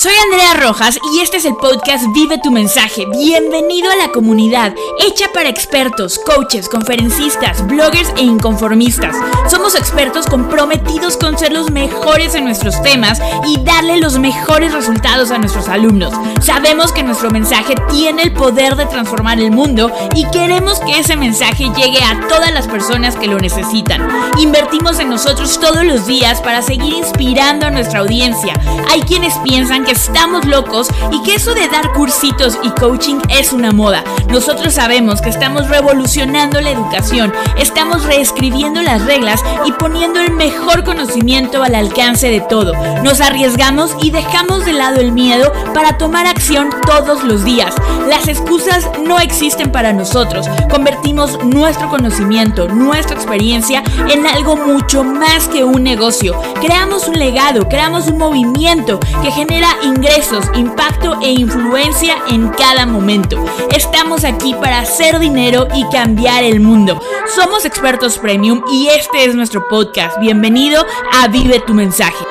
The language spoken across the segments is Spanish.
Soy Andrea Rojas y este es el podcast Vive tu mensaje. Bienvenido a la comunidad, hecha para expertos, coaches, conferencistas, bloggers e inconformistas. Somos expertos comprometidos con ser los mejores en nuestros temas y darle los mejores resultados a nuestros alumnos. Sabemos que nuestro mensaje tiene el poder de transformar el mundo y queremos que ese mensaje llegue a todas las personas que lo necesitan. Invertimos en nosotros todos los días para seguir inspirando a nuestra audiencia. Hay quienes piensan que estamos locos y que eso de dar cursitos y coaching es una moda. Nosotros sabemos que estamos revolucionando la educación, estamos reescribiendo las reglas y poniendo el mejor conocimiento al alcance de todo. Nos arriesgamos y dejamos de lado el miedo para tomar acción todos los días. Las excusas no existen para nosotros. Convertimos nuestro conocimiento, nuestra experiencia en algo mucho más que un negocio. Creamos un legado, creamos un movimiento que genera ingresos, impacto e influencia en cada momento. Estamos aquí para hacer dinero y cambiar el mundo. Somos expertos premium y este es nuestro podcast. Bienvenido a Vive tu mensaje.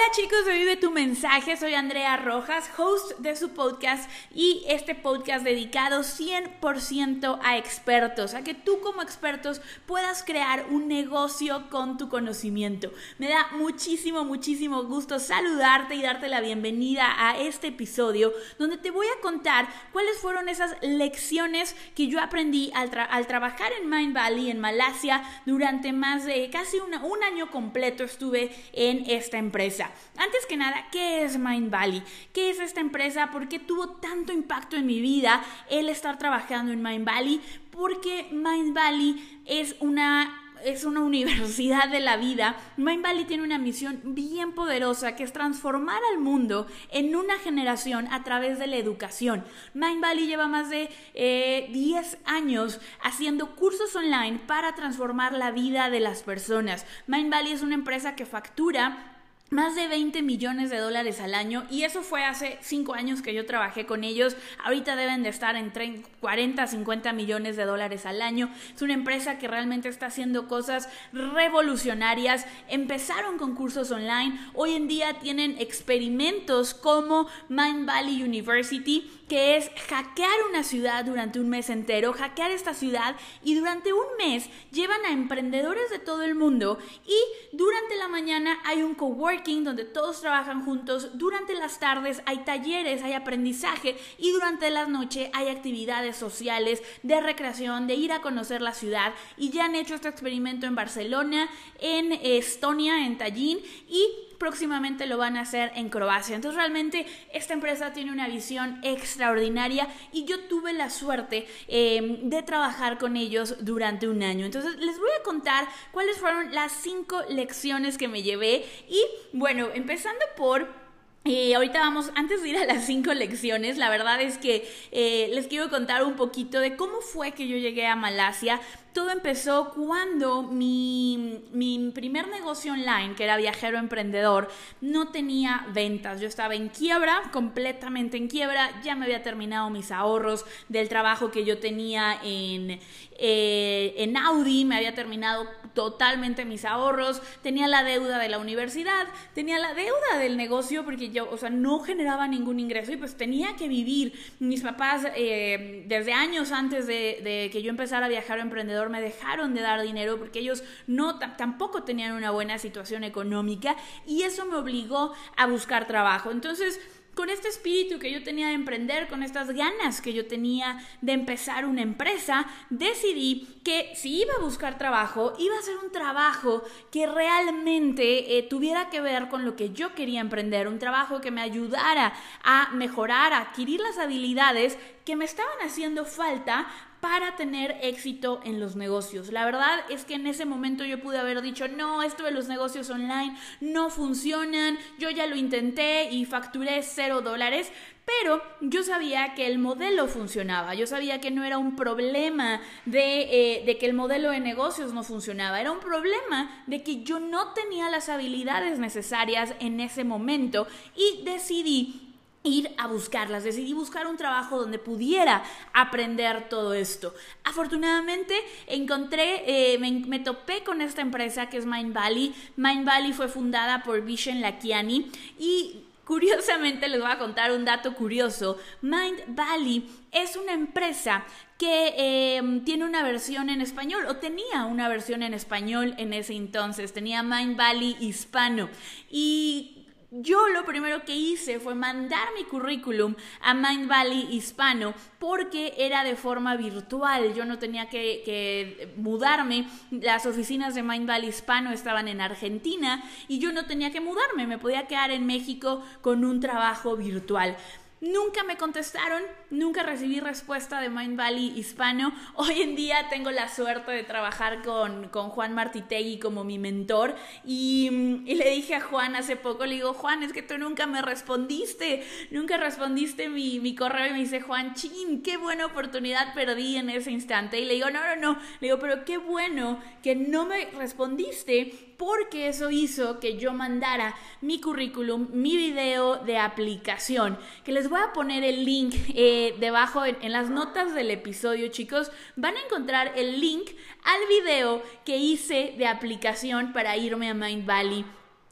Hola chicos de Vive tu mensaje, soy Andrea Rojas, host de su podcast y este podcast dedicado 100% a expertos, a que tú como expertos puedas crear un negocio con tu conocimiento. Me da muchísimo, muchísimo gusto saludarte y darte la bienvenida a este episodio donde te voy a contar cuáles fueron esas lecciones que yo aprendí al, trabajar en Mind Valley, en Malasia, durante más de casi un año completo estuve en esta empresa. Antes que nada, ¿qué es Mind Valley? ¿Qué es esta empresa? ¿Por qué tuvo tanto impacto en mi vida el estar trabajando en Mind Valley? Porque Mind Valley es una es una universidad de la vida. Mind Valley tiene una misión bien poderosa que es transformar al mundo en una generación a través de la educación. Mind Valley lleva más de 10 eh, años haciendo cursos online para transformar la vida de las personas. Mind Valley es una empresa que factura más de 20 millones de dólares al año y eso fue hace 5 años que yo trabajé con ellos. Ahorita deben de estar en 40, 50 millones de dólares al año. Es una empresa que realmente está haciendo cosas revolucionarias. Empezaron con cursos online. Hoy en día tienen experimentos como Mind Valley University que es hackear una ciudad durante un mes entero, hackear esta ciudad y durante un mes llevan a emprendedores de todo el mundo y durante la mañana hay un coworking donde todos trabajan juntos, durante las tardes hay talleres, hay aprendizaje. Y durante la noche hay actividades sociales de recreación, de ir a conocer la ciudad. Y ya han hecho este experimento en Barcelona, en Estonia, en Tallinn. Y próximamente lo van a hacer en Croacia. Entonces realmente esta empresa tiene una visión extraordinaria y yo tuve la suerte em, de trabajar con ellos durante un año. Entonces les voy a contar cuáles fueron las cinco lecciones que me llevé y bueno, empezando por eh, ahorita vamos, antes de ir a las cinco lecciones, la verdad es que eh, les quiero contar un poquito de cómo fue que yo llegué a Malasia. Todo empezó cuando mi, mi, primer negocio online, que era viajero emprendedor, no tenía ventas. Yo estaba en quiebra, completamente en quiebra. Ya me había terminado mis ahorros del trabajo que yo tenía en, eh, en Audi, me había terminado totalmente mis ahorros, tenía la deuda de la universidad, tenía la deuda del negocio porque yo, o sea, no generaba ningún ingreso y pues tenía que vivir. Mis papás, eh, desde años antes de, que yo empezara a viajar emprendedor, me dejaron de dar dinero porque ellos no tampoco tenían una buena situación económica y eso me obligó a buscar trabajo. Entonces, con este espíritu que yo tenía de emprender, con estas ganas que yo tenía de empezar una empresa, decidí que si iba a buscar trabajo, iba a ser un trabajo que realmente eh, tuviera que ver con lo que yo quería emprender, un trabajo que me ayudara a mejorar, a adquirir las habilidades que me estaban haciendo falta para tener éxito en los negocios. La verdad es que en ese momento yo pude haber dicho, no, esto de los negocios online no funcionan, yo ya lo intenté y facturé cero dólares, pero yo sabía que el modelo funcionaba, yo sabía que no era un problema de, eh, que el modelo de negocios no funcionaba, era un problema de que yo no tenía las habilidades necesarias en ese momento y decidí ir a buscarlas. Decidí buscar un trabajo donde pudiera aprender todo esto. Afortunadamente encontré, eh, me, topé con esta empresa que es Mind Valley. Mind Valley fue fundada por Vishen Lakiani y Curiosamente les voy a contar un dato curioso. Mind Valley es una empresa que em, tiene una versión en español o tenía una versión en español en ese entonces. Tenía Mind Valley hispano. Y yo lo primero que hice fue mandar mi currículum a Mind Valley Hispano porque era de forma virtual. Yo no tenía que, que, mudarme. Las oficinas de Mind Valley Hispano estaban en Argentina y yo no tenía que mudarme. Me podía quedar en México con un trabajo virtual. Nunca me contestaron, nunca recibí respuesta de Mind Valley hispano. Hoy en día tengo la suerte de trabajar con, con Juan Martitegui como mi mentor y, y, le dije a Juan hace poco, le digo, Juan, es que tú nunca me respondiste, nunca respondiste mi, mi correo y me dice, Juan, chin, qué buena oportunidad perdí en ese instante. Y le digo, no, no, no, le digo, pero qué bueno que no me respondiste porque eso hizo que yo mandara mi currículum, mi video de aplicación, que les voy a poner el link eh, debajo en, en las notas del episodio, chicos. Van a encontrar el link al video que hice de aplicación para irme a Mind Valley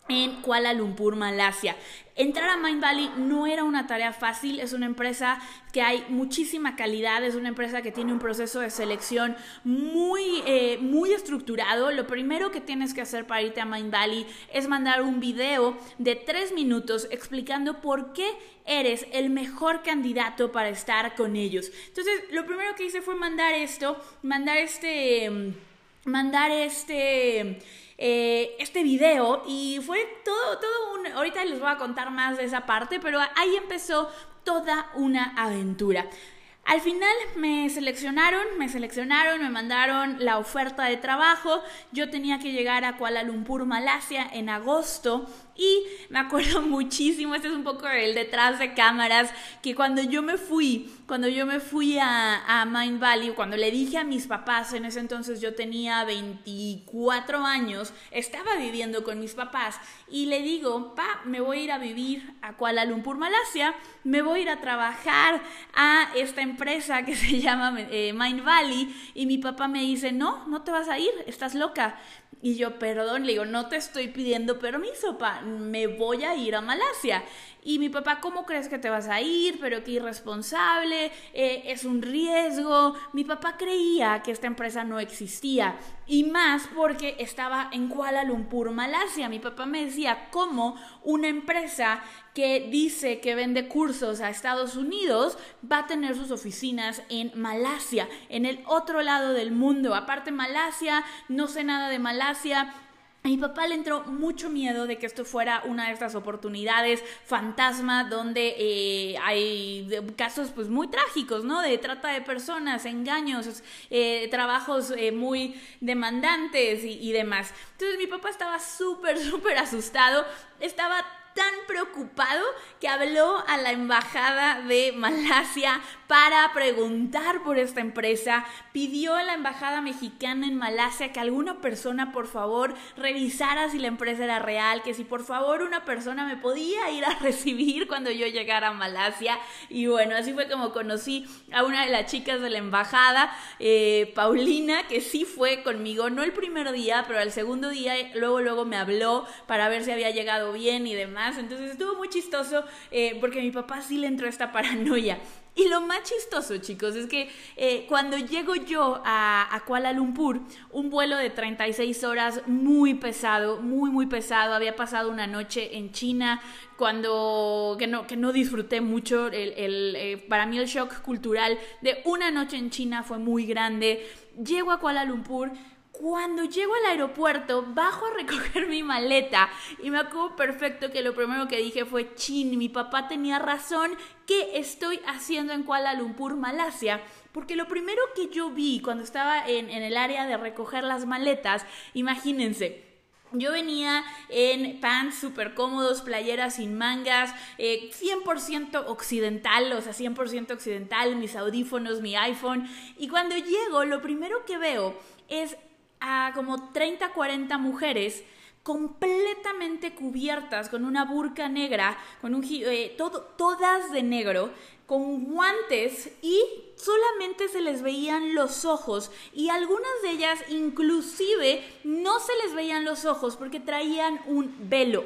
en Kuala Lumpur, Malasia. Entrar a Mind Valley no era una tarea fácil, es una empresa que hay muchísima calidad, es una empresa que tiene un proceso de selección muy, eh, muy estructurado. Lo primero que tienes que hacer para irte a Mind Valley es mandar un video de tres minutos explicando por qué eres el mejor candidato para estar con ellos. Entonces, lo primero que hice fue mandar esto, mandar este, mandar este eh, este video y fue todo, todo un... Ahorita les voy a contar más de esa parte, pero ahí empezó toda una aventura. Al final me seleccionaron, me seleccionaron, me mandaron la oferta de trabajo. Yo tenía que llegar a Kuala Lumpur, Malasia en agosto y me acuerdo muchísimo, este es un poco el detrás de cámaras, que cuando yo me fui, cuando yo me fui a, a Mind Valley, cuando le dije a mis papás, en ese entonces yo tenía 24 años, estaba viviendo con mis papás y le digo, pa, me voy a ir a vivir a Kuala Lumpur, Malasia, me voy a ir a trabajar a esta empresa que se llama eh, Mind Valley y mi papá me dice, no, no te vas a ir, estás loca. Y yo, perdón, le digo, no te estoy pidiendo permiso, pa, me voy a ir a Malasia. Y mi papá, ¿cómo crees que te vas a ir? Pero qué irresponsable, eh, es un riesgo. Mi papá creía que esta empresa no existía. Y más porque estaba en Kuala Lumpur, Malasia. Mi papá me decía, ¿cómo una empresa que dice que vende cursos a Estados Unidos va a tener sus oficinas en Malasia, en el otro lado del mundo. Aparte Malasia, no sé nada de Malasia, a mi papá le entró mucho miedo de que esto fuera una de estas oportunidades fantasma donde eh, hay casos pues muy trágicos, ¿no? De trata de personas, engaños, eh, trabajos eh, muy demandantes y, y demás. Entonces mi papá estaba súper, súper asustado, estaba tan preocupado que habló a la embajada de Malasia para preguntar por esta empresa, pidió a la embajada mexicana en Malasia que alguna persona por favor revisara si la empresa era real, que si por favor una persona me podía ir a recibir cuando yo llegara a Malasia. Y bueno, así fue como conocí a una de las chicas de la embajada, eh, Paulina, que sí fue conmigo, no el primer día, pero el segundo día luego, luego me habló para ver si había llegado bien y demás. Entonces estuvo muy chistoso eh, porque mi papá sí le entró esta paranoia. Y lo más chistoso, chicos, es que eh, cuando llego yo a, Kuala Lumpur, un vuelo de 36 horas muy pesado, muy, muy pesado. Había pasado una noche en China cuando que no, que no disfruté mucho. El, eh, para mí el shock cultural de una noche en China fue muy grande. Llego a Kuala Lumpur, cuando llego al aeropuerto, bajo a recoger mi maleta y me acuerdo perfecto que lo primero que dije fue, chin, mi papá tenía razón, ¿qué estoy haciendo en Kuala Lumpur, Malasia? Porque lo primero que yo vi cuando estaba en, el área de recoger las maletas, imagínense, yo venía en pants súper cómodos, playeras sin mangas, 100% eh, occidental, o sea, 100% occidental, mis audífonos, mi iPhone. Y cuando llego, lo primero que veo es a como 30, 40 mujeres completamente cubiertas con una burca negra, con un eh, todo, todas de negro, con guantes y solamente se les veían los ojos y algunas de ellas inclusive no se les veían los ojos porque traían un velo.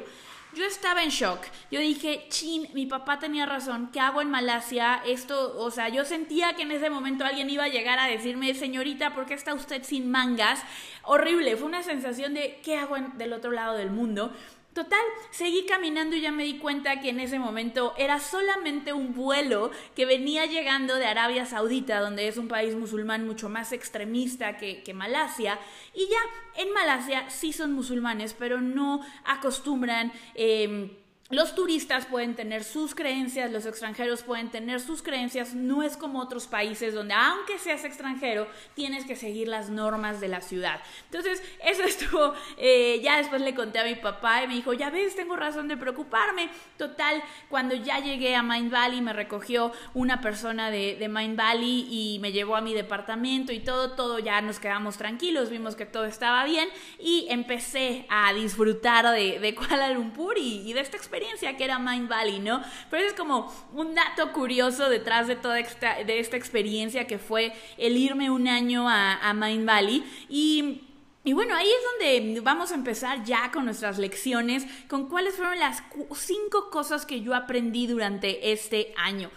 Yo estaba en shock. Yo dije, chin, mi papá tenía razón. ¿Qué hago en Malasia? Esto, o sea, yo sentía que en ese momento alguien iba a llegar a decirme, señorita, ¿por qué está usted sin mangas? Horrible. Fue una sensación de, ¿qué hago del otro lado del mundo? Total, seguí caminando y ya me di cuenta que en ese momento era solamente un vuelo que venía llegando de Arabia Saudita, donde es un país musulmán mucho más extremista que, que Malasia. Y ya en Malasia sí son musulmanes, pero no acostumbran... Eh, los turistas pueden tener sus creencias, los extranjeros pueden tener sus creencias, no es como otros países donde aunque seas extranjero, tienes que seguir las normas de la ciudad. Entonces, eso estuvo, eh, ya después le conté a mi papá y me dijo, ya ves, tengo razón de preocuparme. Total, cuando ya llegué a Mind Valley, me recogió una persona de, de Mind Valley y me llevó a mi departamento y todo, todo ya nos quedamos tranquilos, vimos que todo estaba bien y empecé a disfrutar de, de Kuala Lumpur y de esta experiencia que era Mind Valley, ¿no? Pero es como un dato curioso detrás de toda esta, de esta experiencia que fue el irme un año a, a Mind Valley y y bueno, ahí es donde vamos a empezar ya con nuestras lecciones, con cuáles fueron las cinco cosas que yo aprendí durante este año.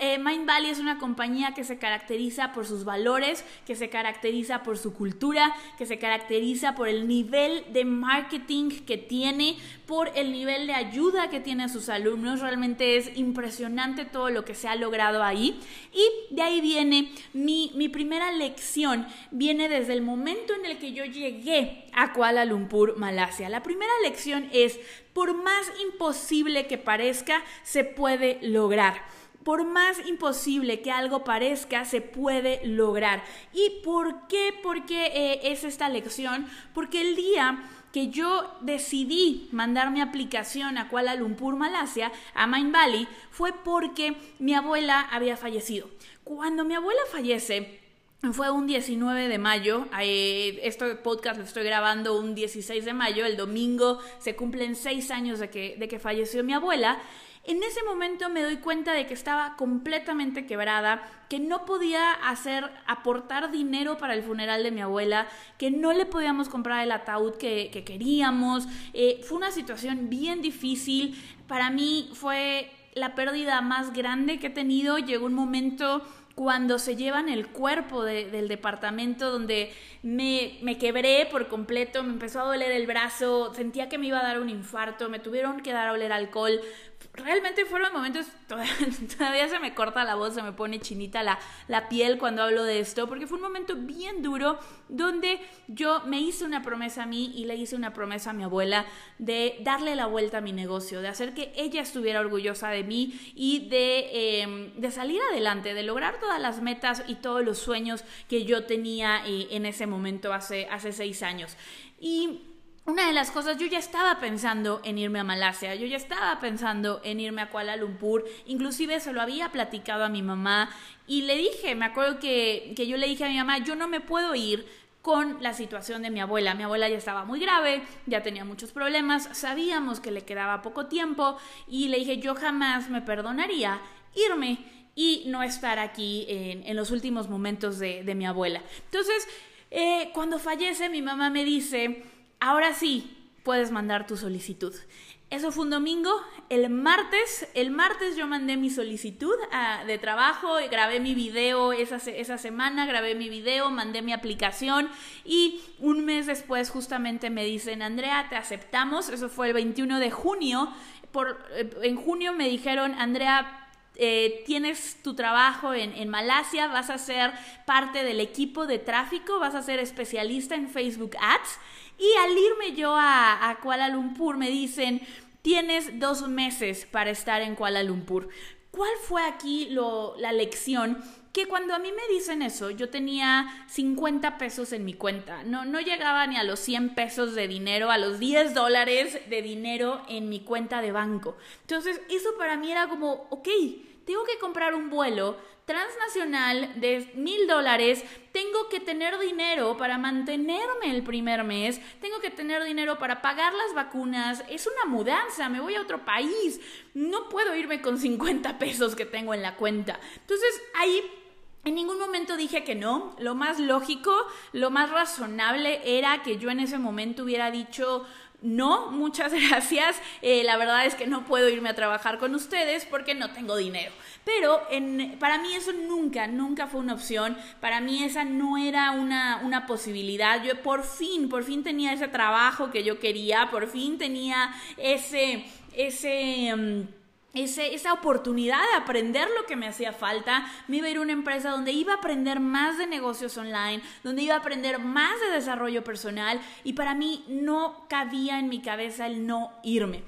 Eh, Mind Valley es una compañía que se caracteriza por sus valores, que se caracteriza por su cultura, que se caracteriza por el nivel de marketing que tiene, por el nivel de ayuda que tiene a sus alumnos. Realmente es impresionante todo lo que se ha logrado ahí. Y de ahí viene mi, mi primera lección, viene desde el momento en el que yo llegué a Kuala Lumpur, Malasia. La primera lección es, por más imposible que parezca, se puede lograr. Por más imposible que algo parezca, se puede lograr. ¿Y por qué? ¿Por qué eh, es esta lección? Porque el día que yo decidí mandar mi aplicación a Kuala Lumpur, Malasia, a Mind Valley, fue porque mi abuela había fallecido. Cuando mi abuela fallece, fue un 19 de mayo, eh, este podcast lo estoy grabando un 16 de mayo, el domingo se cumplen seis años de que, de que falleció mi abuela. En ese momento me doy cuenta de que estaba completamente quebrada, que no podía hacer, aportar dinero para el funeral de mi abuela, que no le podíamos comprar el ataúd que, queríamos. Eh, fue una situación bien difícil. Para mí fue la pérdida más grande que he tenido. Llegó un momento cuando se llevan el cuerpo del departamento donde me, me, quebré por completo, me empezó a doler el brazo, sentía que me iba a dar un infarto, me tuvieron que dar a oler alcohol, realmente fueron momentos, todavía, se me corta la voz, se me pone chinita la, la piel cuando hablo de esto, porque fue un momento bien duro donde yo me hice una promesa a mí y le hice una promesa a mi abuela de darle la vuelta a mi negocio, de hacer que ella estuviera orgullosa de mí y de, em, de salir adelante, de lograr todas las metas y todos los sueños que yo tenía eh, en ese momento hace, seis años. Y una de las cosas, yo ya estaba pensando en irme a Malasia, yo ya estaba pensando en irme a Kuala Lumpur, inclusive se lo había platicado a mi mamá y le dije, me acuerdo que, que yo le dije a mi mamá, yo no me puedo ir con la situación de mi abuela. Mi abuela ya estaba muy grave, ya tenía muchos problemas, sabíamos que le quedaba poco tiempo y le dije, yo jamás me perdonaría irme y no estar aquí en, en los últimos momentos de, de mi abuela. Entonces, eh, cuando fallece, mi mamá me dice, ahora sí puedes mandar tu solicitud. Eso fue un domingo. El martes, el martes yo mandé mi solicitud ah, de trabajo, grabé mi video esa, esa semana, grabé mi video, mandé mi aplicación y un mes después justamente me dicen, Andrea, te aceptamos. Eso fue el 21 de junio. Por, eh, en junio me dijeron, Andrea, eh, tienes tu trabajo en, Malasia, vas a ser parte del equipo de tráfico, vas a ser especialista en Facebook Ads y al irme yo a, Kuala Lumpur me dicen, tienes dos meses para estar en Kuala Lumpur. ¿Cuál fue aquí lo, la lección? Que cuando a mí me dicen eso, yo tenía 50 pesos en mi cuenta. No, no llegaba ni a los 100 pesos de dinero, a los 10 dólares de dinero en mi cuenta de banco. Entonces, eso para mí era como, ok, tengo que comprar un vuelo transnacional de mil dólares, tengo que tener dinero para mantenerme el primer mes, tengo que tener dinero para pagar las vacunas, es una mudanza, me voy a otro país, no puedo irme con 50 pesos que tengo en la cuenta. Entonces ahí en ningún momento dije que no. Lo más lógico, lo más razonable era que yo en ese momento hubiera dicho, no, muchas gracias. Eh, la verdad es que no puedo irme a trabajar con ustedes porque no tengo dinero. Pero para mí eso nunca, nunca fue una opción. Para mí esa no era una, una posibilidad. Yo por fin, por fin tenía ese trabajo que yo quería, por fin tenía ese, ese... Mm, esa oportunidad de aprender lo que me hacía falta, me iba a ir a una empresa donde iba a aprender más de negocios online, donde iba a aprender más de desarrollo personal y para mí no cabía en mi cabeza el no irme.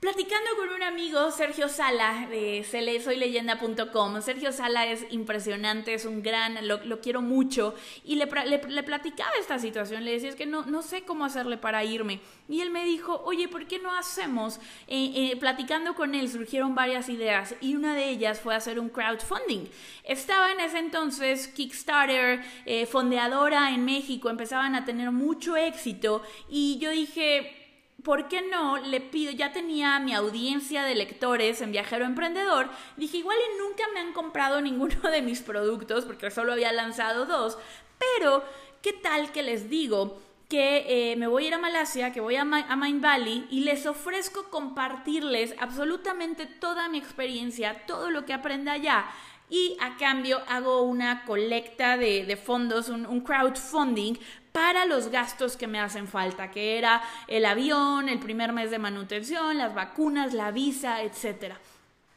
Platicando con un amigo, Sergio Sala, de soyleyenda.com. Sergio Sala es impresionante, es un gran, lo, quiero mucho. Y le, le, platicaba esta situación, le decía, es que no, no sé cómo hacerle para irme. Y él me dijo, oye, ¿por qué no hacemos? Eh, eh, platicando con él surgieron varias ideas y una de ellas fue hacer un crowdfunding. Estaba en ese entonces Kickstarter, eh, fondeadora en México, empezaban a tener mucho éxito y yo dije ¿por qué no le pido? Ya tenía mi audiencia de lectores en Viajero Emprendedor. Dije, igual y nunca me han comprado ninguno de mis productos porque solo había lanzado dos. Pero, ¿qué tal que les digo? que eh, me voy a ir a Malasia, que voy a, Mind Valley y les ofrezco compartirles absolutamente toda mi experiencia, todo lo que aprenda allá y a cambio hago una colecta de, fondos, un, crowdfunding para los gastos que me hacen falta, que era el avión, el primer mes de manutención, las vacunas, la visa, etcétera.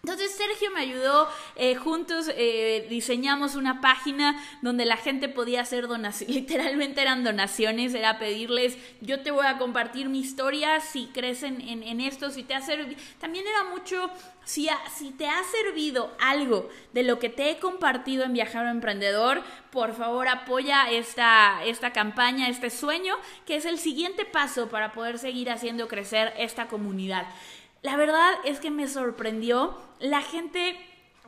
Entonces Sergio me ayudó, eh, juntos eh, diseñamos una página donde la gente podía hacer donaciones, literalmente eran donaciones, era pedirles, yo te voy a compartir mi historia, si crees en, esto, si te ha servido, también era mucho, si, te ha servido algo de lo que te he compartido en Viajar Emprendedor, por favor apoya esta campaña, este sueño, que es el siguiente paso para poder seguir haciendo crecer esta comunidad. La verdad es que me sorprendió. La gente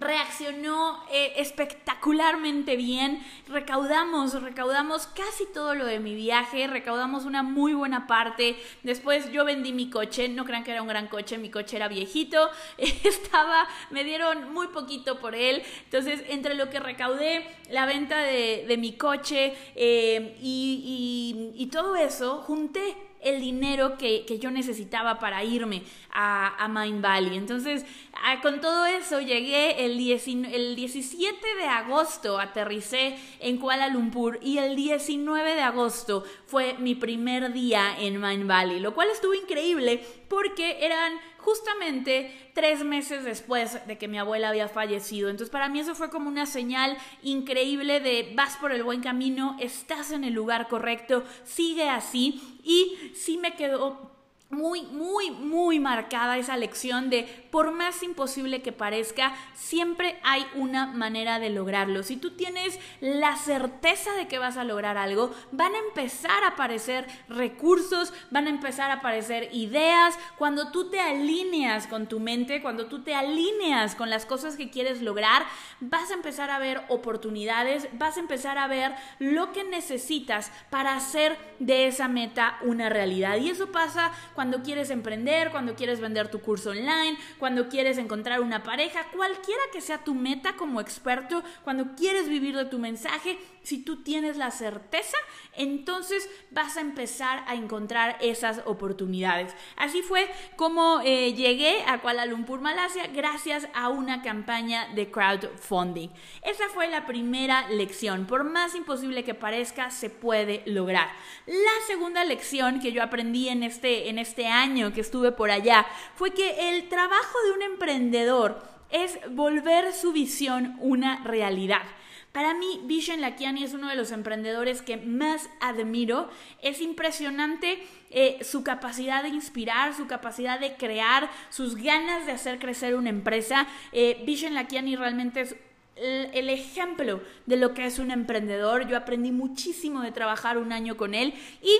reaccionó eh, espectacularmente bien. Recaudamos, recaudamos casi todo lo de mi viaje, recaudamos una muy buena parte. Después yo vendí mi coche, no crean que era un gran coche, mi coche era viejito, estaba, me dieron muy poquito por él. Entonces, entre lo que recaudé, la venta de, mi coche eh, y, y todo eso, junté el dinero que, yo necesitaba para irme a, a Mind Valley. Entonces, con todo eso llegué el, el 17 de agosto, aterricé en Kuala Lumpur y el 19 de agosto fue mi primer día en Mind Valley, lo cual estuvo increíble porque eran justamente tres meses después de que mi abuela había fallecido. Entonces para mí eso fue como una señal increíble de vas por el buen camino, estás en el lugar correcto, sigue así. Y sí me quedó muy, muy, muy marcada esa lección de por más imposible que parezca, siempre hay una manera de lograrlo. Si tú tienes la certeza de que vas a lograr algo, van a empezar a aparecer recursos, van a empezar a aparecer ideas. Cuando tú te alineas con tu mente, cuando tú te alineas con las cosas que quieres lograr, vas a empezar a ver oportunidades, vas a empezar a ver lo que necesitas para hacer de esa meta una realidad. Y eso pasa cuando quieres emprender, cuando quieres vender tu curso online, cuando quieres encontrar una pareja, cualquiera que sea tu meta como experto, cuando quieres vivir de tu mensaje, si tú tienes la certeza, entonces vas a empezar a encontrar esas oportunidades. Así fue como eh, llegué a Kuala Lumpur, Malasia, gracias a una campaña de crowdfunding. Esa fue la primera lección. Por más imposible que parezca, se puede lograr. La segunda lección que yo aprendí en este, en este año que estuve por allá fue que el trabajo de un emprendedor es volver su visión una realidad. Para mí, Vision Lakiani es uno de los emprendedores que más admiro. Es impresionante eh, su capacidad de inspirar, su capacidad de crear, sus ganas de hacer crecer una empresa. Eh, Vision Lakiani realmente es el, ejemplo de lo que es un emprendedor. Yo aprendí muchísimo de trabajar un año con él y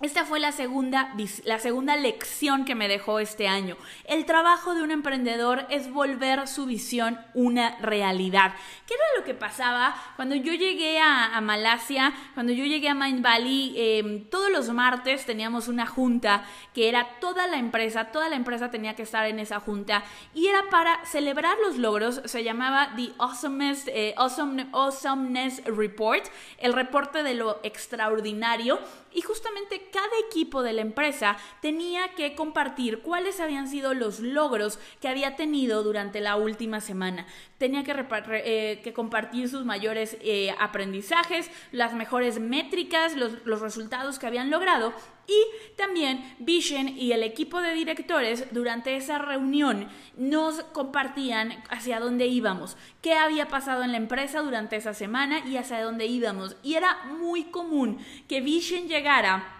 esta fue la segunda, la segunda lección que me dejó este año. El trabajo de un emprendedor es volver su visión una realidad. ¿Qué era lo que pasaba cuando yo llegué a, Malasia, cuando yo llegué a Mind Valley? Em, todos los martes teníamos una junta que era toda la empresa, toda la empresa tenía que estar en esa junta y era para celebrar los logros. Se llamaba The Awesomeness, eh, Awesomeness Report, el reporte de lo extraordinario y justamente cada equipo de la empresa tenía que compartir cuáles habían sido los logros que había tenido durante la última semana. Tenía que, eh, compartir sus mayores eh, aprendizajes, las mejores métricas, los, los resultados que habían logrado y también Vision y el equipo de directores durante esa reunión nos compartían hacia dónde íbamos, qué había pasado en la empresa durante esa semana y hacia dónde íbamos. Y era muy común que Vision llegara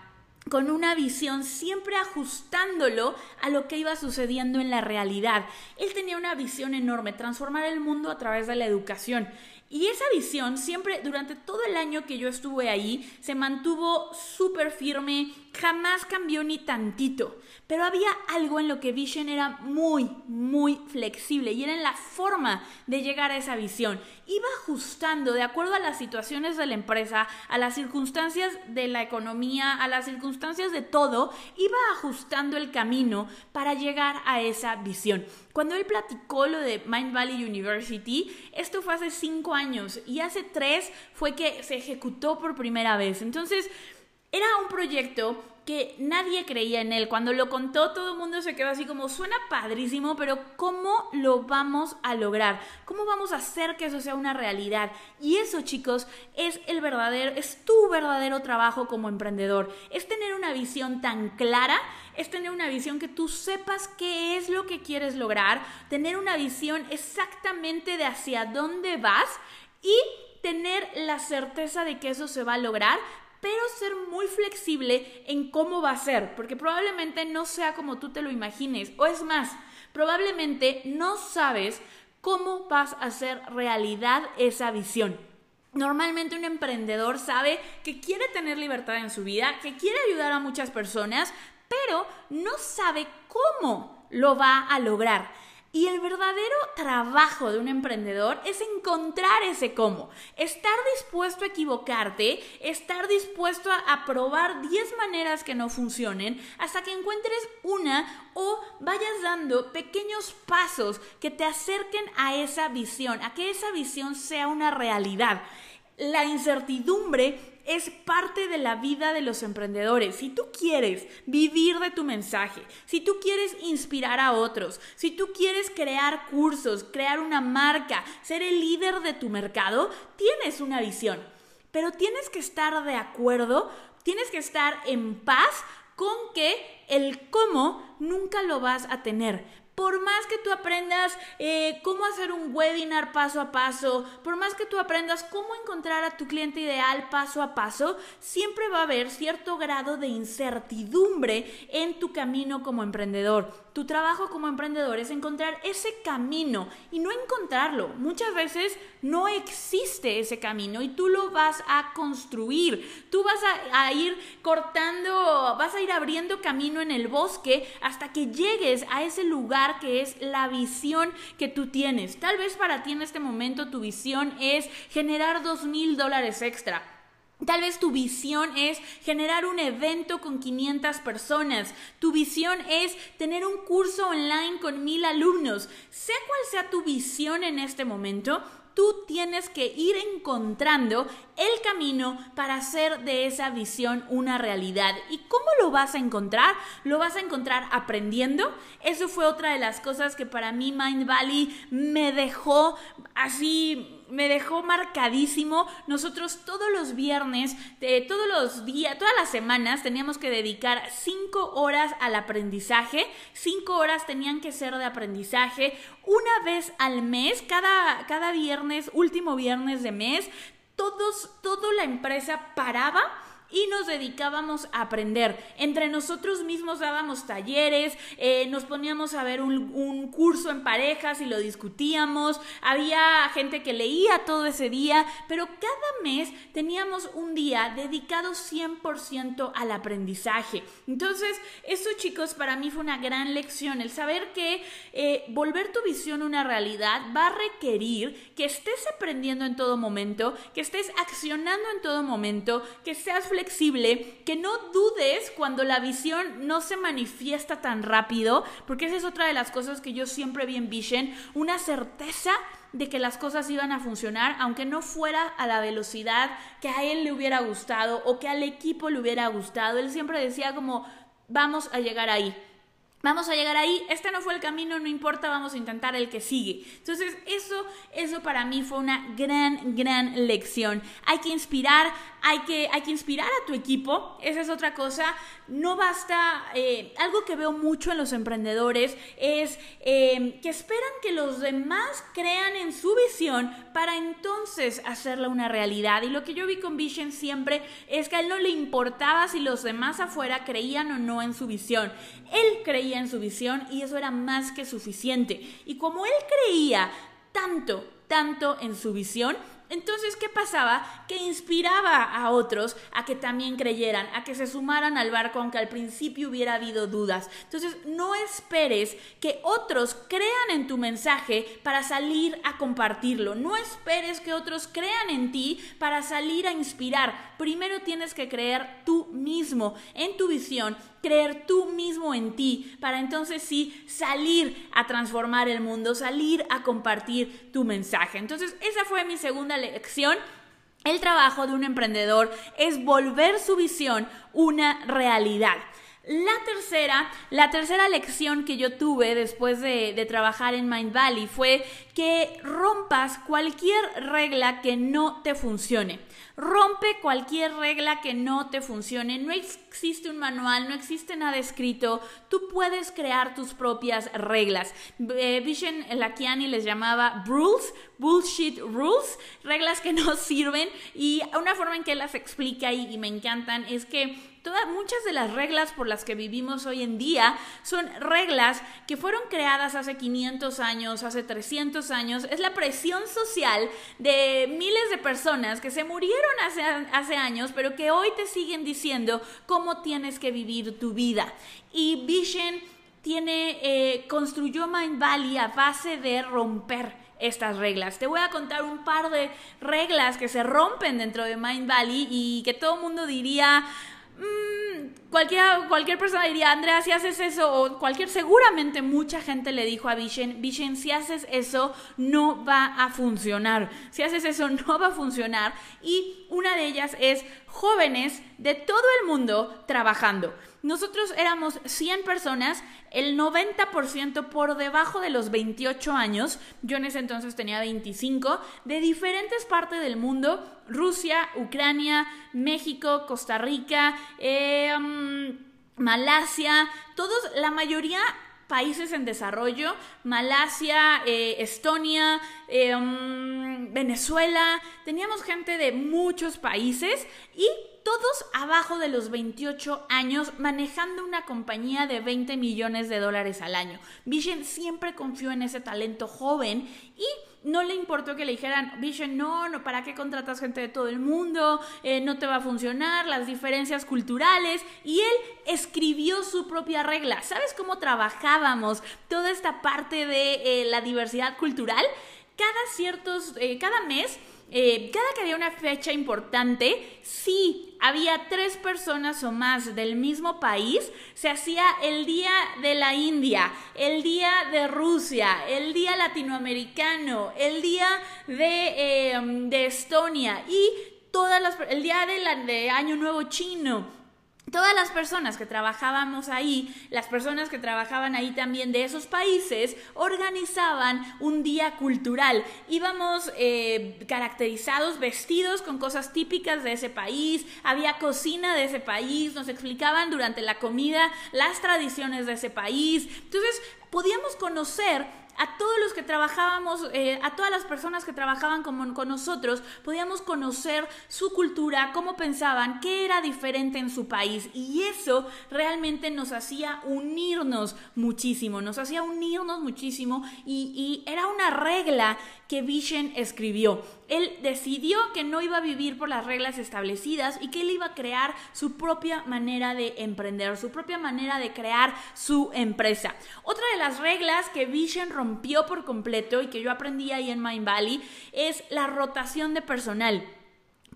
con una visión siempre ajustándolo a lo que iba sucediendo en la realidad. Él tenía una visión enorme, transformar el mundo a través de la educación. Y esa visión siempre, durante todo el año que yo estuve ahí, se mantuvo súper firme, jamás cambió ni tantito. Pero había algo en lo que Vision era muy, muy flexible y era en la forma de llegar a esa visión. Iba ajustando de acuerdo a las situaciones de la empresa, a las circunstancias de la economía, a las circunstancias de todo, iba ajustando el camino para llegar a esa visión. Cuando él platicó lo de Mind Valley University, esto fue hace cinco años y hace tres fue que se ejecutó por primera vez. Entonces, era un proyecto que nadie creía en él. Cuando lo contó, todo el mundo se quedó así como, suena padrísimo, pero ¿cómo lo vamos a lograr? ¿Cómo vamos a hacer que eso sea una realidad? Y eso, chicos, es el verdadero, es tu verdadero trabajo como emprendedor. Es tener una visión tan clara, es tener una visión que tú sepas qué es lo que quieres lograr, tener una visión exactamente de hacia dónde vas y tener la certeza de que eso se va a lograr, pero ser muy flexible en cómo va a ser, porque probablemente no sea como tú te lo imagines, o es más, probablemente no sabes cómo vas a hacer realidad esa visión. Normalmente un emprendedor sabe que quiere tener libertad en su vida, que quiere ayudar a muchas personas, pero no sabe cómo lo va a lograr. Y el verdadero trabajo de un emprendedor es encontrar ese cómo, estar dispuesto a equivocarte, estar dispuesto a, probar 10 maneras que no funcionen hasta que encuentres una o vayas dando pequeños pasos que te acerquen a esa visión, a que esa visión sea una realidad. La incertidumbre es parte de la vida de los emprendedores. Si tú quieres vivir de tu mensaje, si tú quieres inspirar a otros, si tú quieres crear cursos, crear una marca, ser el líder de tu mercado, tienes una visión. Pero tienes que estar de acuerdo, tienes que estar en paz con que el cómo nunca lo vas a tener por más que tú aprendas eh, cómo hacer un webinar paso a paso, por más que tú aprendas cómo encontrar a tu cliente ideal paso a paso, siempre va a haber cierto grado de incertidumbre en tu camino como emprendedor. Tu trabajo como emprendedor es encontrar ese camino y no encontrarlo. Muchas veces no existe ese camino y tú lo vas a construir. Tú vas a, ir cortando, vas a ir abriendo camino en el bosque hasta que llegues a ese lugar que es la visión que tú tienes. Tal vez para ti en este momento tu visión es generar dos mil dólares extra Tal vez tu visión es generar un evento con 500 personas. Tu visión es tener un curso online con mil alumnos. Sea cual sea tu visión en este momento, tú tienes que ir encontrando el camino para hacer de esa visión una realidad. ¿Y cómo lo vas a encontrar? Lo vas a encontrar aprendiendo. Eso fue otra de las cosas que para mí Mind Valley me dejó así me dejó marcadísimo. Nosotros todos los viernes, de todos los días, todas las semanas teníamos que dedicar cinco horas al aprendizaje. Cinco horas tenían que ser de aprendizaje. Una vez al mes, cada, cada viernes, último viernes de mes, todos, toda la empresa paraba y nos dedicábamos a aprender. Entre nosotros mismos dábamos talleres, eh, nos poníamos a ver un, curso en parejas y lo discutíamos, había gente que leía todo ese día, pero cada mes teníamos un día dedicado 100% al aprendizaje. Entonces, eso chicos, para mí fue una gran lección, el saber que eh, volver tu visión una realidad va a requerir que estés aprendiendo en todo momento, que estés accionando en todo momento, que seas flexible, que no dudes cuando la visión no se manifiesta tan rápido, porque esa es otra de las cosas que yo siempre vi en Vision, una certeza de que las cosas iban a funcionar, aunque no fuera a la velocidad que a él le hubiera gustado o que al equipo le hubiera gustado. Él siempre decía como, vamos a llegar ahí. Vamos a llegar ahí, este no fue el camino, no importa, vamos a intentar el que sigue. Entonces, eso, eso para mí fue una gran, gran lección. Hay que inspirar, hay que, hay que inspirar a tu equipo, esa es otra cosa. No basta, eh, algo que veo mucho en los emprendedores es eh, que esperan que los demás crean en su visión para entonces hacerla una realidad. Y lo que yo vi con Vision siempre es que a él no le importaba si los demás afuera creían o no en su visión. Él creía en su visión y eso era más que suficiente. Y como él creía tanto, tanto en su visión, entonces, ¿qué pasaba? Que inspiraba a otros a que también creyeran, a que se sumaran al barco, aunque al principio hubiera habido dudas. Entonces, no esperes que otros crean en tu mensaje para salir a compartirlo. No esperes que otros crean en ti para salir a inspirar. Primero tienes que creer tú mismo en tu visión creer tú mismo en ti para entonces sí salir a transformar el mundo, salir a compartir tu mensaje. Entonces, esa fue mi segunda lección. El trabajo de un emprendedor es volver su visión una realidad. La tercera, la tercera lección que yo tuve después de, de, trabajar en Mind Valley fue que rompas cualquier regla que no te funcione. Rompe cualquier regla que no te funcione. No existe un manual, no existe nada escrito. Tú puedes crear tus propias reglas. Eh, Vision Lakiani les llamaba rules, bullshit rules, reglas que no sirven. Y una forma en que las explica y, me encantan es que muchas de las reglas por las que vivimos hoy en día son reglas que fueron creadas hace 500 años, hace 300 años. Es la presión social de miles de personas que se murieron hace, años, pero que hoy te siguen diciendo cómo tienes que vivir tu vida. Y Vision tiene, eh, construyó Mind Valley a base de romper estas reglas. Te voy a contar un par de reglas que se rompen dentro de Mind Valley y que todo el mundo diría, Mm, cualquier, cualquier persona diría, Andrea, si haces eso, o cualquier, seguramente mucha gente le dijo a Vision, Vision, si haces eso, no va a funcionar. Si haces eso, no va a funcionar. Y una de ellas es jóvenes de todo el mundo trabajando. Nosotros éramos 100 personas, el 90% por debajo de los 28 años, yo en ese entonces tenía 25, de diferentes partes del mundo, Rusia, Ucrania, México, Costa Rica, eh, mm, Malasia, todos, la mayoría países en desarrollo, Malasia, eh, Estonia, eh, mm, Venezuela, teníamos gente de muchos países y todos abajo de los 28 años manejando una compañía de 20 millones de dólares al año. Vision siempre confió en ese talento joven y no le importó que le dijeran, Vision, no, no, ¿para qué contratas gente de todo el mundo? Eh, no te va a funcionar, las diferencias culturales. Y él escribió su propia regla. ¿Sabes cómo trabajábamos toda esta parte de eh, la diversidad cultural? Cada ciertos, eh, cada mes eh, cada que había una fecha importante, si había tres personas o más del mismo país, se hacía el Día de la India, el Día de Rusia, el Día Latinoamericano, el Día de, eh, Estonia y todas las, el Día de, de Año Nuevo Chino. Todas las personas que trabajábamos ahí, las personas que trabajaban ahí también de esos países, organizaban un día cultural. Íbamos eh, caracterizados, vestidos con cosas típicas de ese país, había cocina de ese país, nos explicaban durante la comida las tradiciones de ese país. Entonces, podíamos conocer a todos los que trabajábamos, eh, a todas las personas que trabajaban con, con nosotros, podíamos conocer su cultura, cómo pensaban, qué era diferente en su país. Y eso realmente nos hacía unirnos muchísimo, nos hacía unirnos muchísimo y, y era una regla que Vision escribió. Él decidió que no iba a vivir por las reglas establecidas y que él iba a crear su propia manera de emprender, su propia manera de crear su empresa. Otra de las reglas que Vision rompió por completo y que yo aprendí ahí en Mind Valley es la rotación de personal.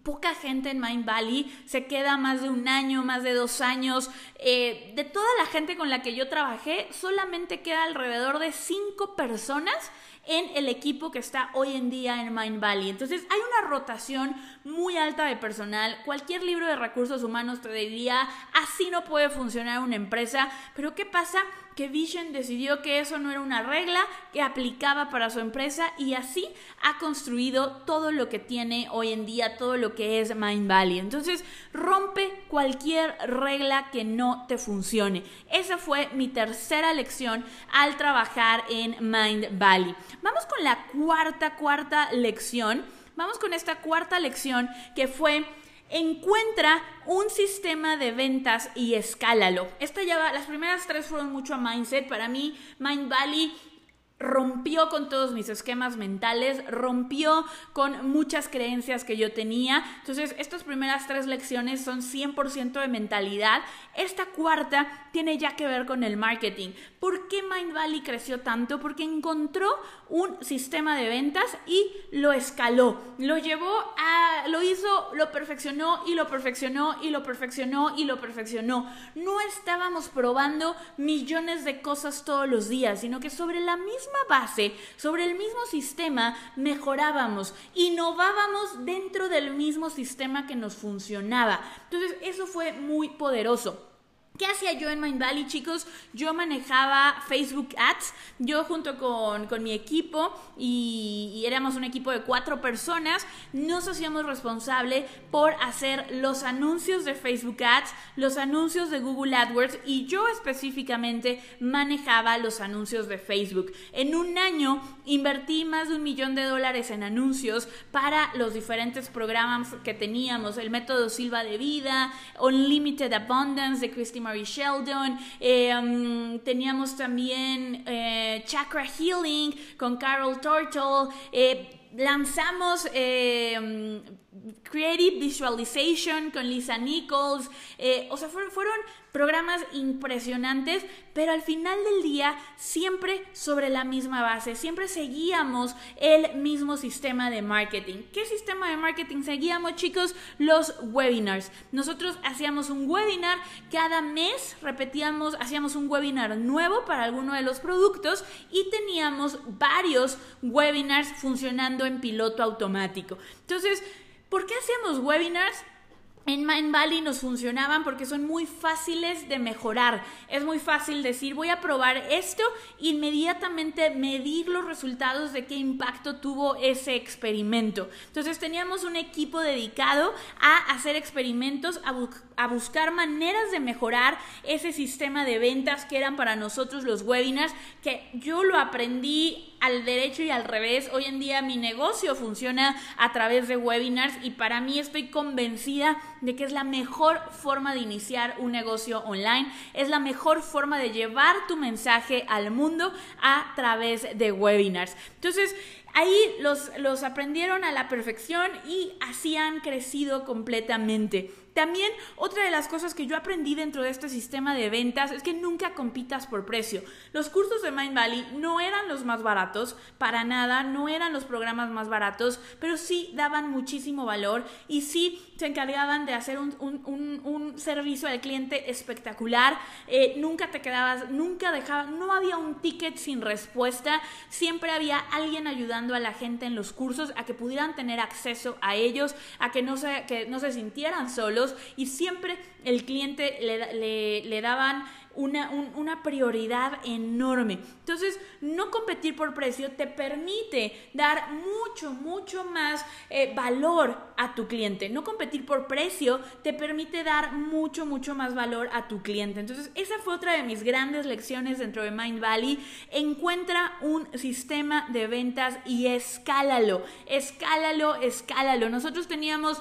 Poca gente en Mind Valley se queda más de un año, más de dos años. Eh, de toda la gente con la que yo trabajé, solamente queda alrededor de cinco personas en el equipo que está hoy en día en Mind Valley. Entonces hay una rotación muy alta de personal. Cualquier libro de recursos humanos te diría, así no puede funcionar una empresa. Pero ¿qué pasa? Que Vision decidió que eso no era una regla que aplicaba para su empresa y así ha construido todo lo que tiene hoy en día, todo lo que es Mind Valley. Entonces, rompe cualquier regla que no te funcione. Esa fue mi tercera lección al trabajar en Mind Valley. Vamos con la cuarta, cuarta lección. Vamos con esta cuarta lección que fue encuentra un sistema de ventas y escálalo. Esta ya va, las primeras tres fueron mucho a mindset. Para mí, Mind Valley rompió con todos mis esquemas mentales, rompió con muchas creencias que yo tenía. Entonces, estas primeras tres lecciones son 100% de mentalidad. Esta cuarta tiene ya que ver con el marketing. ¿Por qué Mind Valley creció tanto? Porque encontró un sistema de ventas y lo escaló. Lo llevó lo hizo, lo perfeccionó y lo perfeccionó y lo perfeccionó y lo perfeccionó. No estábamos probando millones de cosas todos los días, sino que sobre la misma base, sobre el mismo sistema, mejorábamos, innovábamos dentro del mismo sistema que nos funcionaba. Entonces, eso fue muy poderoso. ¿Qué hacía yo en Mind Valley, chicos? Yo manejaba Facebook Ads, yo junto con, mi equipo y, éramos un equipo de cuatro personas, nos hacíamos responsable por hacer los anuncios de Facebook Ads, los anuncios de Google AdWords y yo específicamente manejaba los anuncios de Facebook. En un año invertí más de un millón de dólares en anuncios para los diferentes programas que teníamos, el método Silva de Vida, Unlimited Abundance de Christine Mary Sheldon, um, teníamos también eh, Chakra Healing con Carol Turtle, eh, lanzamos um, Creative Visualization con Lisa Nichols, o sea, fueron, fueron programas impresionantes, pero al final del día siempre sobre la misma base, siempre seguíamos el mismo sistema de marketing. ¿Qué sistema de marketing seguíamos, chicos? Los webinars. Nosotros hacíamos un webinar cada mes, repetíamos, hacíamos un webinar nuevo para alguno de los productos y teníamos varios webinars funcionando en piloto automático. Entonces, ¿por qué hacíamos webinars? en Mind Valley nos funcionaban porque son muy fáciles de mejorar. Es muy fácil decir, voy a probar esto, inmediatamente medir los resultados de qué impacto tuvo ese experimento. Entonces teníamos un equipo dedicado a hacer experimentos, a buscar maneras de mejorar ese sistema de ventas que eran para nosotros los webinars, que yo lo aprendí al derecho y al revés. Hoy en día mi negocio funciona a través de webinars y para mí estoy convencida de que es la mejor forma de iniciar un negocio online, es la mejor forma de llevar tu mensaje al mundo a través de webinars. Entonces, Ahí los, los, aprendieron a la perfección y así han crecido completamente. También otra de las cosas que yo aprendí dentro de este sistema de ventas es que nunca compitas por precio. Los cursos de Mind Valley no eran los más baratos, para nada, no eran los programas más baratos, pero sí daban muchísimo valor y sí se encargaban de hacer un, servicio al cliente espectacular. Eh, nunca te quedabas, nunca dejaban, no había un ticket sin respuesta, siempre había alguien ayudando a la gente en los cursos a que pudieran tener acceso a ellos, a que no se, que no se sintieran solos y siempre el cliente le, le, daban una, una prioridad enorme. Entonces, no competir por precio te permite dar mucho, mucho más eh, valor a tu cliente. No competir por precio te permite dar mucho, mucho más valor a tu cliente. Entonces, esa fue otra de mis grandes lecciones dentro de Mind Valley. Encuentra un sistema de ventas y escálalo, escálalo, escálalo. Nosotros teníamos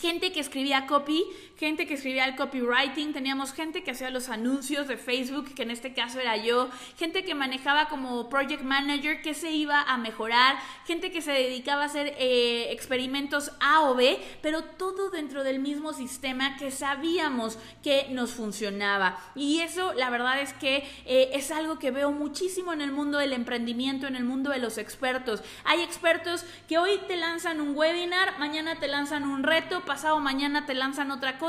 gente que escribía copy, gente que escribía el copywriting, teníamos gente que hacía los anuncios de Facebook, que en este caso era yo, gente que manejaba como project manager, que se iba a mejorar, gente que se dedicaba a hacer eh, experimentos A o B, pero todo dentro del mismo sistema que sabíamos que nos funcionaba. Y eso la verdad es que eh, es algo que veo muchísimo en el mundo del emprendimiento, en el mundo de los expertos. Hay expertos que hoy te lanzan un webinar, mañana te lanzan un reto, pasado mañana te lanzan otra cosa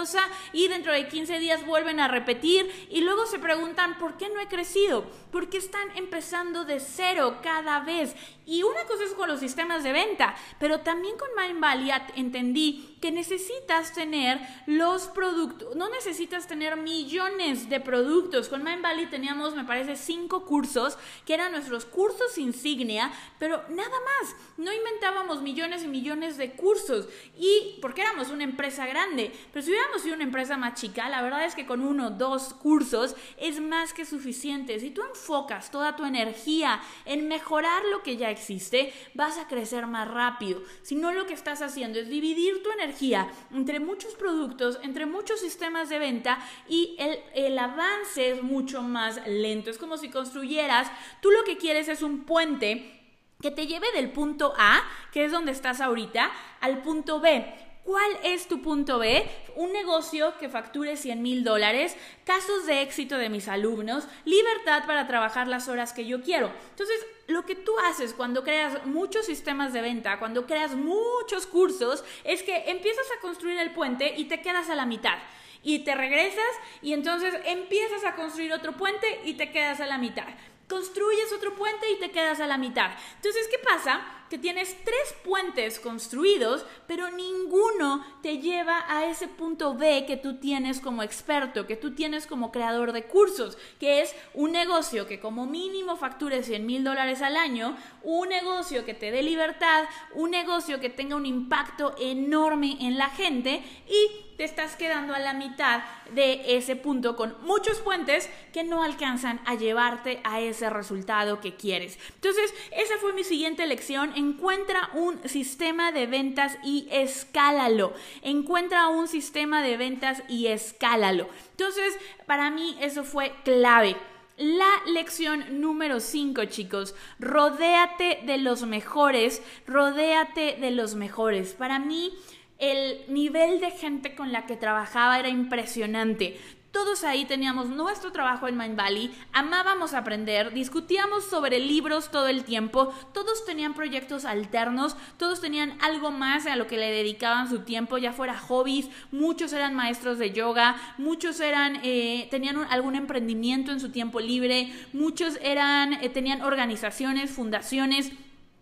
y dentro de 15 días vuelven a repetir y luego se preguntan, ¿por qué no he crecido? Porque están empezando de cero cada vez. Y una cosa es con los sistemas de venta, pero también con Mindvalley entendí que necesitas tener los productos, no necesitas tener millones de productos. Con Mindvalley teníamos, me parece, cinco cursos que eran nuestros cursos insignia, pero nada más. No inventábamos millones y millones de cursos. Y porque éramos una empresa grande, pero si hubiéramos sido una empresa más chica, la verdad es que con uno o dos cursos es más que suficiente. Si tú enfocas toda tu energía en mejorar lo que ya existe, vas a crecer más rápido. Si no, lo que estás haciendo es dividir tu energía entre muchos productos, entre muchos sistemas de venta y el, el avance es mucho más lento. Es como si construyeras, tú lo que quieres es un puente que te lleve del punto A, que es donde estás ahorita, al punto B. ¿Cuál es tu punto B? Un negocio que facture 100 mil dólares, casos de éxito de mis alumnos, libertad para trabajar las horas que yo quiero. Entonces, lo que tú haces cuando creas muchos sistemas de venta, cuando creas muchos cursos, es que empiezas a construir el puente y te quedas a la mitad. Y te regresas y entonces empiezas a construir otro puente y te quedas a la mitad construyes otro puente y te quedas a la mitad. Entonces, ¿qué pasa? Que tienes tres puentes construidos, pero ninguno te lleva a ese punto B que tú tienes como experto, que tú tienes como creador de cursos, que es un negocio que como mínimo facture 100 mil dólares al año, un negocio que te dé libertad, un negocio que tenga un impacto enorme en la gente y te estás quedando a la mitad de ese punto con muchos puentes que no alcanzan a llevarte a ese resultado que quieres. Entonces, esa fue mi siguiente lección. Encuentra un sistema de ventas y escálalo. Encuentra un sistema de ventas y escálalo. Entonces, para mí eso fue clave. La lección número 5, chicos, rodéate de los mejores, rodéate de los mejores. Para mí, el nivel de gente con la que trabajaba era impresionante. Todos ahí teníamos nuestro trabajo en Mind Valley, amábamos aprender, discutíamos sobre libros todo el tiempo, todos tenían proyectos alternos, todos tenían algo más a lo que le dedicaban su tiempo, ya fuera hobbies, muchos eran maestros de yoga, muchos eran, eh, tenían algún emprendimiento en su tiempo libre, muchos eran, eh, tenían organizaciones, fundaciones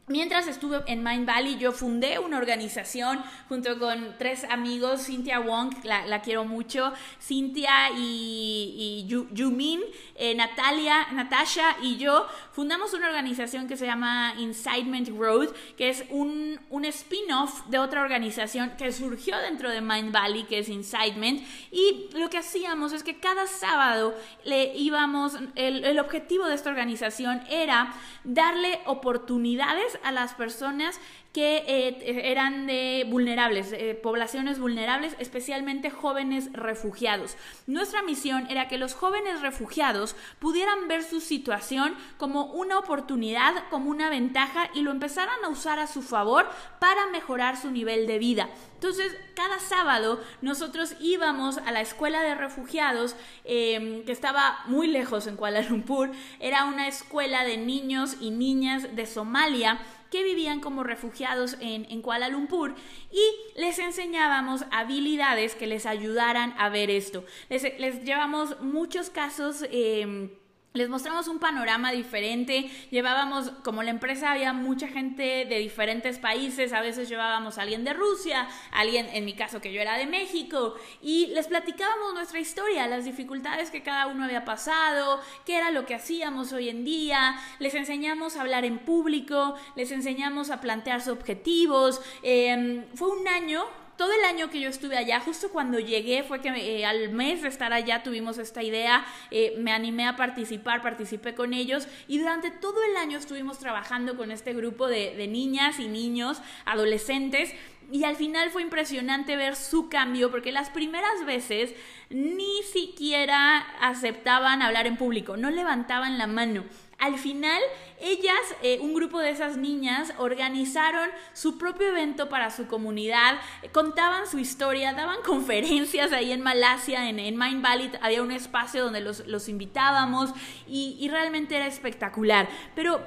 Mientras estuve en Mind Valley, yo fundé una organización junto con tres amigos, Cynthia Wong, la, quiero mucho, Cynthia y, y Yumin, eh, Natalia, Natasha y yo fundamos una organización que se llama Incitement Road, que es un, spin-off de otra organización que surgió dentro de Mind Valley, que es Incitement, y lo que hacíamos es que cada sábado le íbamos, el objetivo de esta organización era darle oportunidades a las personas que eh, eran de vulnerables, eh, poblaciones vulnerables, especialmente jóvenes refugiados. Nuestra misión era que los jóvenes refugiados pudieran ver su situación como una oportunidad, como una ventaja y lo empezaran a usar a su favor para mejorar su nivel de vida. Entonces, cada sábado nosotros íbamos a la escuela de refugiados em, que estaba muy lejos en Kuala Lumpur. Era una escuela de niños y niñas de Somalia que vivían como refugiados en, Kuala Lumpur y les enseñábamos habilidades que les ayudaran a ver esto. Les, llevamos muchos casos. Em, les mostramos un panorama diferente, llevábamos, como la empresa había mucha gente de diferentes países, a veces llevábamos a alguien de Rusia, alguien, en mi caso que yo era de México, y les platicábamos nuestra historia, las dificultades que cada uno había pasado, qué era lo que hacíamos hoy en día, les enseñamos a hablar en público, les enseñamos a plantearse objetivos. Em, fue un año todo el año que yo estuve allá, justo cuando llegué, fue que eh, al mes de estar allá tuvimos esta idea, eh, me animé a participar, participé con ellos y durante todo el año estuvimos trabajando con este grupo de, de niñas y niños, adolescentes. Y al final fue impresionante ver su cambio porque las primeras veces ni siquiera aceptaban hablar en público, no levantaban la mano. Al final, ellas, eh, un grupo de esas niñas, organizaron su propio evento para su comunidad, contaban su historia, daban conferencias ahí en Malasia, en, Mind Valley, había un espacio donde los, invitábamos y, y realmente era espectacular. Pero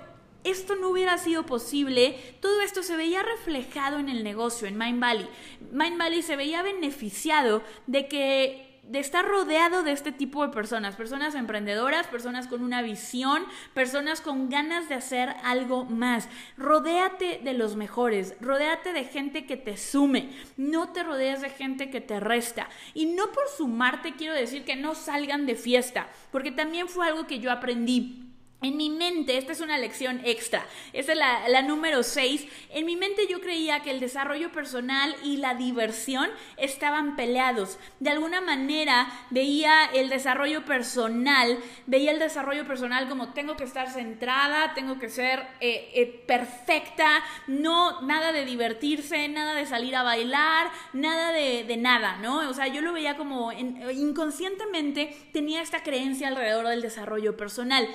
esto no hubiera sido posible, todo esto se veía reflejado en el negocio, en Mind Valley. Mind Valley se veía beneficiado de que de estar rodeado de este tipo de personas, personas emprendedoras, personas con una visión, personas con ganas de hacer algo más. Rodéate de los mejores, rodéate de gente que te sume, no te rodeas de gente que te resta. Y no por sumarte quiero decir que no salgan de fiesta, porque también fue algo que yo aprendí. En mi mente, esta es una lección extra, esta es la, número 6, en mi mente yo creía que el desarrollo personal y la diversión estaban peleados. De alguna manera veía el desarrollo personal, veía el desarrollo personal como tengo que estar centrada, tengo que ser eh, eh, perfecta, no, nada de divertirse, nada de salir a bailar, nada de, nada, ¿no? O sea, yo lo veía como inconscientemente tenía esta creencia alrededor del desarrollo personal.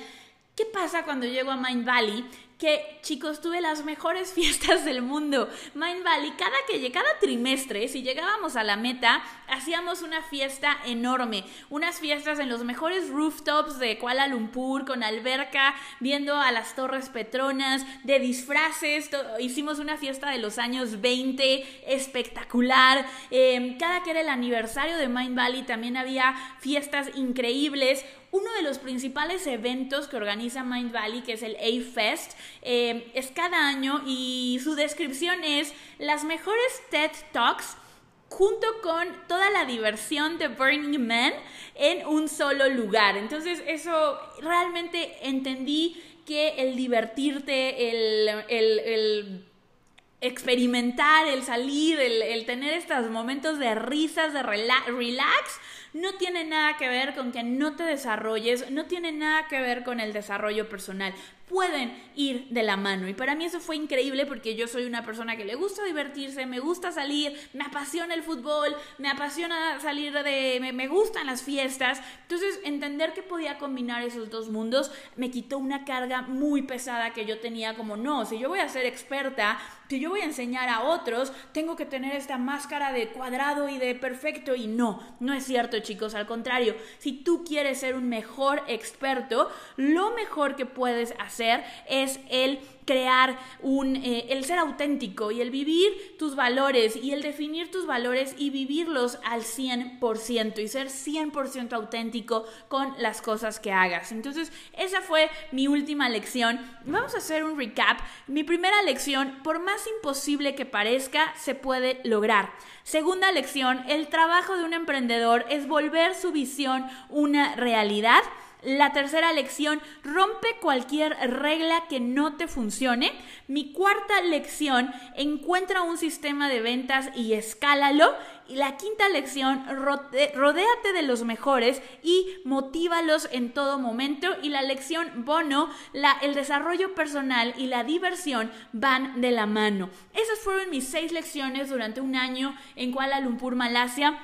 ¿Qué pasa cuando llego a Mind Valley? Que chicos, tuve las mejores fiestas del mundo. Mind Valley, cada que cada trimestre, si llegábamos a la meta, hacíamos una fiesta enorme. Unas fiestas en los mejores rooftops de Kuala Lumpur, con alberca, viendo a las Torres Petronas, de disfraces. Hicimos una fiesta de los años 20, espectacular. Em, cada que era el aniversario de Mind Valley, también había fiestas increíbles uno de los principales eventos que organiza Mind Valley, que es el A-Fest, eh, es cada año y su descripción es las mejores TED Talks junto con toda la diversión de Burning Man en un solo lugar. Entonces eso realmente entendí que el divertirte, el, experimentar, el salir, el, tener estos momentos de risas, de relax, no tiene nada que ver con que no te desarrolles, no tiene nada que ver con el desarrollo personal pueden ir de la mano. Y para mí eso fue increíble porque yo soy una persona que le gusta divertirse, me gusta salir, me apasiona el fútbol, me apasiona salir de... me, gustan las fiestas. Entonces, entender que podía combinar esos dos mundos me quitó una carga muy pesada que yo tenía como, no, si yo voy a ser experta, si yo voy a enseñar a otros, tengo que tener esta máscara de cuadrado y de perfecto. Y no, no es cierto chicos, al contrario, si tú quieres ser un mejor experto, lo mejor que puedes hacer es el crear un, eh, el ser auténtico y el vivir tus valores y el definir tus valores y vivirlos al 100% y ser 100% auténtico con las cosas que hagas. Entonces, esa fue mi última lección. Vamos a hacer un recap. Mi primera lección, por más imposible que parezca, se puede lograr. Segunda lección, el trabajo de un emprendedor es volver su visión una realidad. La tercera lección, rompe cualquier regla que no te funcione. Mi cuarta lección, encuentra un sistema de ventas y escálalo. Y la quinta lección, rodéate de los mejores y motívalos en todo momento. Y la lección bono, el desarrollo personal y la diversión van de la mano. Esas fueron mis seis lecciones durante un año en Kuala Lumpur, Malasia.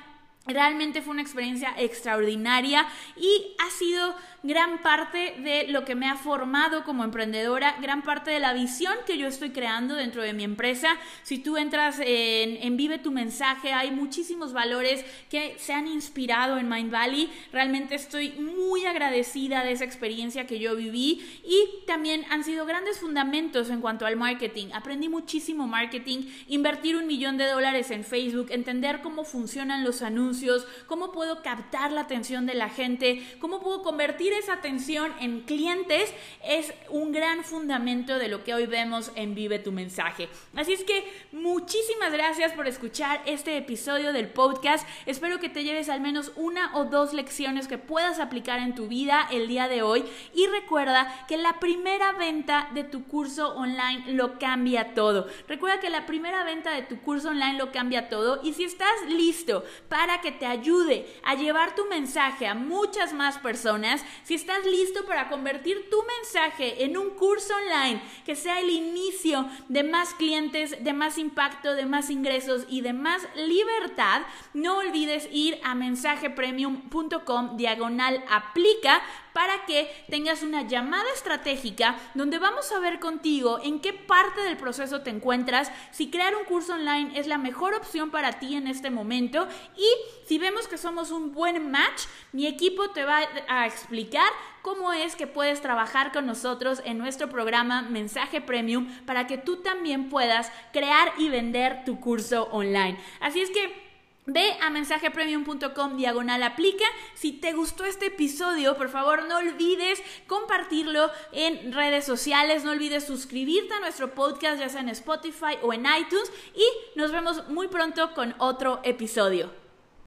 Realmente fue una experiencia extraordinaria y ha sido gran parte de lo que me ha formado como emprendedora, gran parte de la visión que yo estoy creando dentro de mi empresa. Si tú entras en, Vive tu mensaje, hay muchísimos valores que se han inspirado en Mind Valley. Realmente estoy muy agradecida de esa experiencia que yo viví y también han sido grandes fundamentos en cuanto al marketing. Aprendí muchísimo marketing, invertir un millón de dólares en Facebook, entender cómo funcionan los anuncios cómo puedo captar la atención de la gente, cómo puedo esa atención en clientes, es un gran fundamento de lo que hoy vemos en Vive tu mensaje. Así es que muchísimas gracias por escuchar este episodio del podcast. Espero que te lleves al menos una o dos lecciones que puedas aplicar en tu vida el día de hoy y recuerda que la primera venta de tu curso online lo cambia todo. Recuerda que la primera venta de tu curso online lo cambia todo y si estás listo para que te ayude a llevar tu mensaje a muchas más personas, si estás listo para convertir tu mensaje en un curso online que sea el inicio de más clientes, de más impacto, de más ingresos y de más libertad, no olvides ir a mensajepremium.com diagonal aplica para que tengas una llamada estratégica donde vamos a ver contigo en qué parte del proceso te encuentras, si crear un curso online es la mejor opción para ti en este momento y si vemos que somos un buen match, mi equipo te va a explicar cómo es que puedes trabajar con nosotros en nuestro programa Mensaje Premium para que tú también puedas crear y vender tu curso online. Así es que Ve a mensajepremium.com diagonal aplica. Si te gustó este episodio, por favor no olvides compartirlo en redes sociales, no olvides suscribirte a nuestro podcast ya sea en Spotify o en iTunes y nos vemos muy pronto con otro episodio.